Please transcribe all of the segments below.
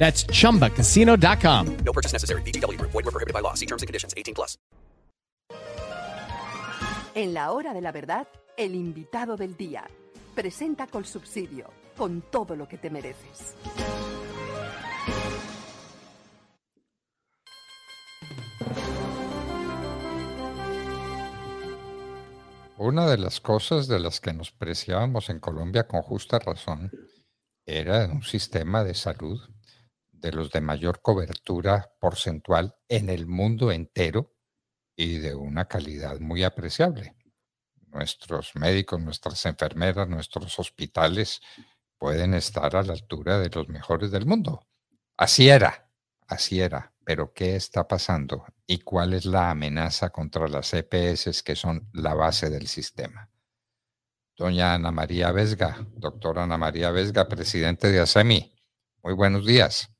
That's chumbacasino.com. No purchase necessary. VGW Group. Void were prohibited by law. See terms and conditions. 18 plus. En la hora de la verdad, el invitado del día. Presenta con subsidio, con todo lo que te mereces. Una de las cosas de las que nos preciábamos en Colombia con justa razón era un sistema de salud de los de mayor cobertura porcentual en el mundo entero y de una calidad muy apreciable. Nuestros médicos, nuestras enfermeras, nuestros hospitales pueden estar a la altura de los mejores del mundo. Así era, así era. Pero ¿qué está pasando? ¿Y cuál es la amenaza contra las EPS que son la base del sistema? Doña Ana María Vesga, doctora Ana María Vesga, presidente de ASEMI. Muy buenos días.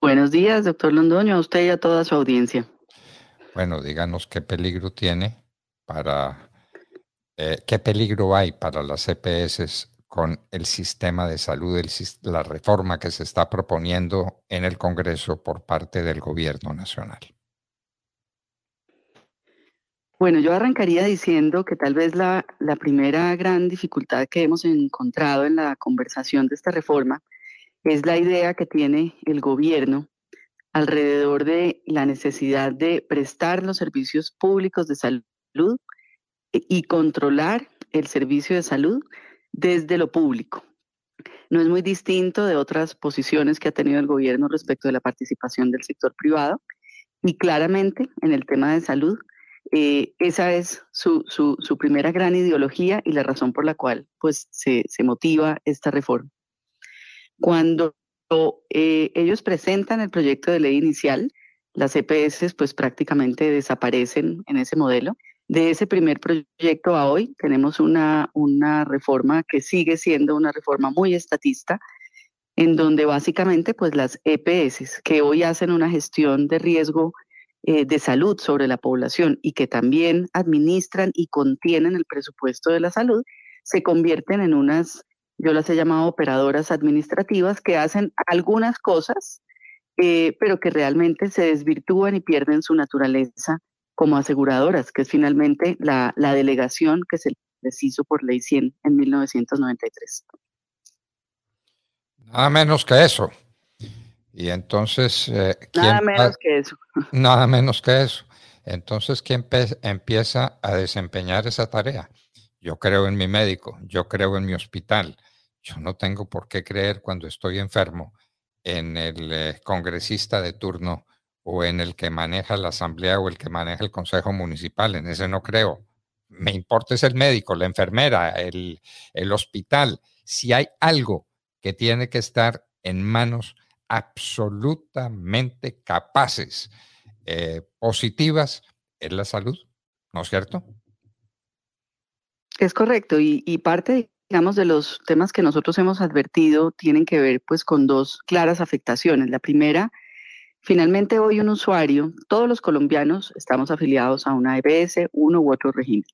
Buenos días, doctor Londoño, a usted y a toda su audiencia. Bueno, díganos qué peligro tiene para, eh, qué peligro hay para las EPS con el sistema de salud, la reforma que se está proponiendo en el Congreso por parte del Gobierno Nacional? Bueno, yo arrancaría diciendo que tal vez la, la primera gran dificultad que hemos encontrado en la conversación de esta reforma es la idea que tiene el gobierno alrededor de la necesidad de prestar los servicios públicos de salud y controlar el servicio de salud desde lo público. No es muy distinto de otras posiciones que ha tenido el gobierno respecto de la participación del sector privado y claramente en el tema de salud, eh, esa es su, primera gran ideología y la razón por la cual pues, se, motiva esta reforma. Cuando eh, ellos presentan el proyecto de ley inicial, las EPS pues prácticamente desaparecen en ese modelo. De ese primer proyecto a hoy tenemos una, una reforma que sigue siendo una reforma muy estatista, en donde básicamente pues las EPS que hoy hacen una gestión de riesgo eh, de salud sobre la población y que también administran y contienen el presupuesto de la salud, se convierten en unas, yo las he llamado operadoras administrativas, que hacen algunas cosas, eh, pero que realmente se desvirtúan y pierden su naturaleza como aseguradoras, que es finalmente la, delegación que se les hizo por ley 100 en 1993. Nada menos que eso. Y entonces... Eh, nada menos que eso. Nada menos que eso. Entonces, ¿quién empieza a desempeñar esa tarea? Yo creo en mi médico, yo creo en mi hospital. Yo no tengo por qué creer cuando estoy enfermo en el eh, congresista de turno o en el que maneja la asamblea o el que maneja el consejo municipal, en ese no creo. Me importa es el médico, la enfermera, el, hospital. Si hay algo que tiene que estar en manos absolutamente capaces, eh, positivas, es la salud, ¿no es cierto? Es correcto, y, y, parte, digamos, de los temas que nosotros hemos advertido tienen que ver pues con dos claras afectaciones. La primera Finalmente, hoy un usuario, todos los colombianos estamos afiliados a una EPS, uno u otro régimen.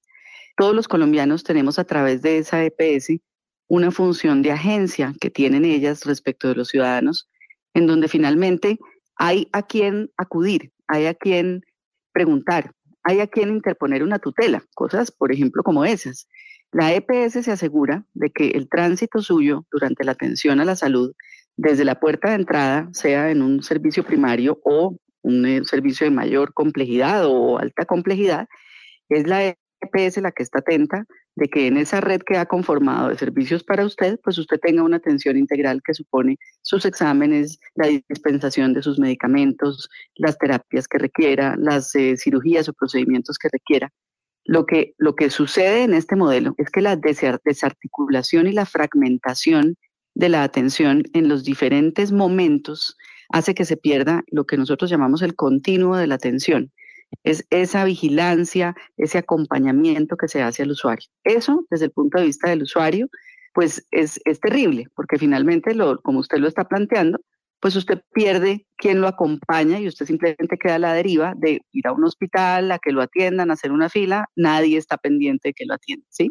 Todos los colombianos tenemos a través de esa EPS una función de agencia que tienen ellas respecto de los ciudadanos, en donde finalmente hay a quien acudir, hay a quien preguntar, hay a quien interponer una tutela, cosas, por ejemplo, como esas. La EPS se asegura de que el tránsito suyo durante la atención a la salud desde la puerta de entrada, sea en un servicio primario o un eh, servicio de mayor complejidad o alta complejidad, es la EPS la que está atenta de que en esa red que ha conformado de servicios para usted, pues usted tenga una atención integral que supone sus exámenes, la dispensación de sus medicamentos, las terapias que requiera, las eh, cirugías o procedimientos que requiera. Lo que, lo que sucede en este modelo es que la desarticulación y la fragmentación de la atención en los diferentes momentos hace que se pierda lo que nosotros llamamos el continuo de la atención es esa vigilancia, ese acompañamiento que se hace al usuario. Eso, desde el punto de vista del usuario, pues es, terrible, porque finalmente, lo, como usted lo está planteando, pues usted pierde quien lo acompaña y usted simplemente queda a la deriva de ir a un hospital, a que lo atiendan, a hacer una fila, nadie está pendiente de que lo atiendan, ¿sí?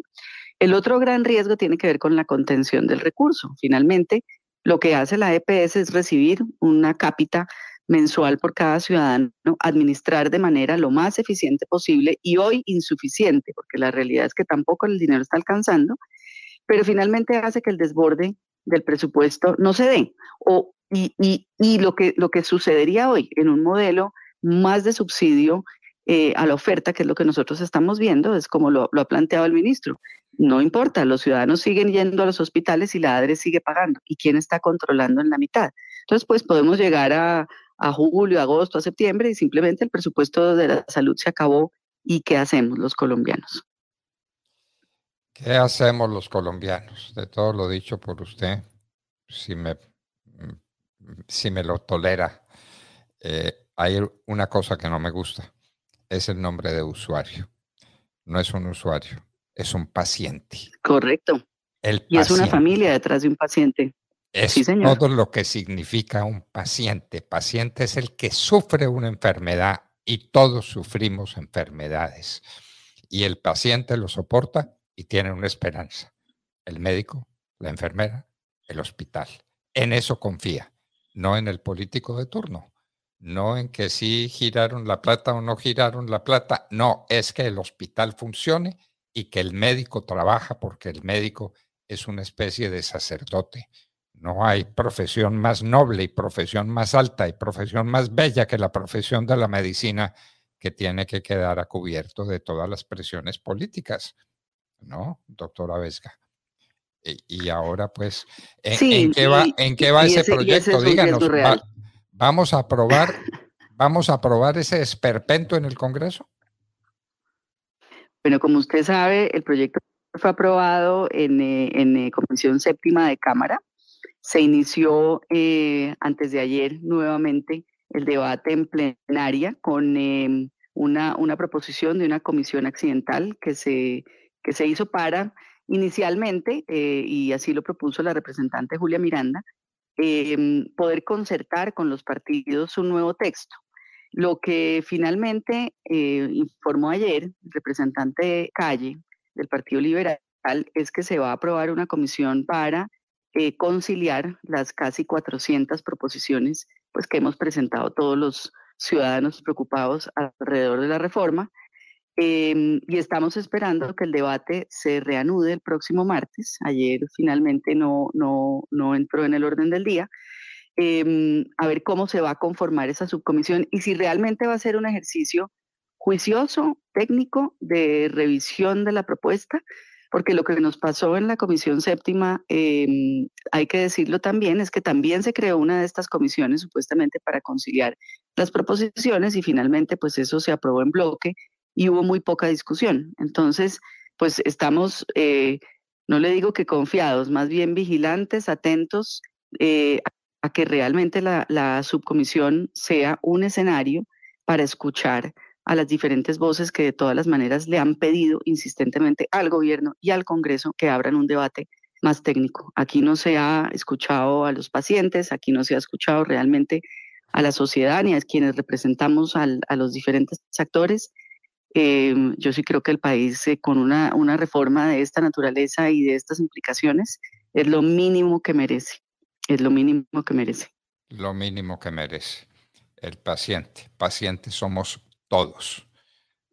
El otro gran riesgo tiene que ver con la contención del recurso. Finalmente, lo que hace la EPS es recibir una cápita mensual por cada ciudadano, administrar de manera lo más eficiente posible y hoy insuficiente, porque la realidad es que tampoco el dinero está alcanzando, pero finalmente hace que el desborde del presupuesto no se dé. O, y, y, lo, que, lo que sucedería hoy en un modelo más de subsidio eh, a la oferta, que es lo que nosotros estamos viendo, es como lo, lo, ha planteado el ministro. No importa, los ciudadanos siguen yendo a los hospitales y la ADRE sigue pagando. ¿Y quién está controlando en la mitad? Entonces, pues podemos llegar a, a julio, agosto, a septiembre y simplemente el presupuesto de la salud se acabó. ¿Y qué hacemos los colombianos? ¿Qué hacemos los colombianos? De todo lo dicho por usted, si me, si me lo tolera, eh, hay una cosa que no me gusta, es el nombre de usuario. No es un usuario, es un paciente. Correcto. y es una familia detrás de un paciente. Es todo lo que significa un paciente. Paciente es el que sufre una enfermedad y todos sufrimos enfermedades. Y el paciente lo soporta y tiene una esperanza. El médico, la enfermera, el hospital. En eso confía, no en el político de turno. No en que si giraron la plata o no giraron la plata. No, es que el hospital funcione y que el médico trabaja porque el médico es una especie de sacerdote no hay profesión más noble y profesión más alta y profesión más bella que la profesión de la medicina que tiene que quedar a cubierto de todas las presiones políticas, ¿no, doctora Vesga? Y, ahora, pues, ¿en, qué, va, ¿en qué va ese, proyecto? Díganos, ¿vamos a aprobar, vamos a aprobar ese esperpento en el Congreso? Bueno, como usted sabe, el proyecto fue aprobado en, eh, en eh, Comisión Séptima de Cámara se inició eh, antes de ayer nuevamente el debate en plenaria con una, una, proposición de una comisión accidental que se, que se hizo para inicialmente, eh, y así lo propuso la representante Julia Miranda, em, poder concertar con los partidos un nuevo texto. Lo que finalmente eh, informó ayer el representante Calle del Partido Liberal es que se va a aprobar una comisión para eh, conciliar las casi 400 proposiciones pues, que hemos presentado todos los ciudadanos preocupados alrededor de la reforma. Em, y estamos esperando que el debate se reanude el próximo martes. Ayer finalmente no, no, no entró en el orden del día. Em, a ver cómo se va a conformar esa subcomisión y si realmente va a ser un ejercicio juicioso, técnico, de revisión de la propuesta, porque lo que nos pasó en la Comisión Séptima, em, hay que decirlo también, es que también se creó una de estas comisiones supuestamente para conciliar las proposiciones y finalmente pues eso se aprobó en bloque y hubo muy poca discusión. Entonces, pues estamos, eh, no le digo que confiados, más bien vigilantes, atentos eh, a que realmente la, subcomisión sea un escenario para escuchar a las diferentes voces que de todas las maneras le han pedido insistentemente al gobierno y al Congreso que abran un debate más técnico. Aquí no se ha escuchado a los pacientes, aquí no se ha escuchado realmente a la sociedad ni a quienes representamos a los diferentes actores. Em, yo sí creo que el país eh, con una, una reforma de esta naturaleza y de estas implicaciones es lo mínimo que merece, es lo mínimo que merece. Lo mínimo que merece el paciente. Pacientes somos todos,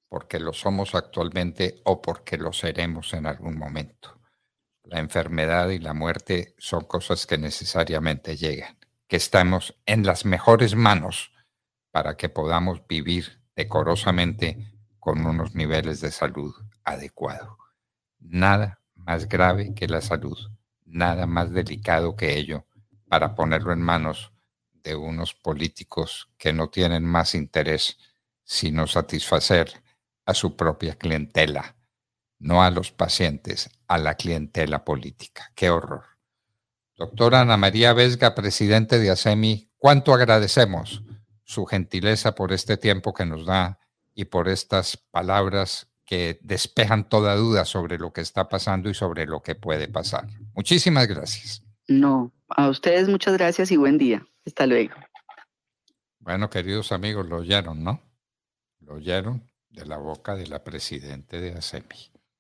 porque lo somos actualmente o porque lo seremos en algún momento. La enfermedad y la muerte son cosas que necesariamente llegan, que estamos en las mejores manos para que podamos vivir decorosamente con unos niveles de salud adecuados. Nada más grave que la salud, nada más delicado que ello para ponerlo en manos de unos políticos que no tienen más interés sino satisfacer a su propia clientela, no a los pacientes, a la clientela política. Qué horror. Doctora Ana María Vesga, presidente de ASEMI, cuánto agradecemos su gentileza por este tiempo que nos da y por estas palabras que despejan toda duda sobre lo que está pasando y sobre lo que puede pasar. Muchísimas gracias. No, a ustedes muchas gracias y buen día. Hasta luego. Bueno, queridos amigos, lo oyeron, ¿no? Lo oyeron de la boca de la presidenta de ASEMI.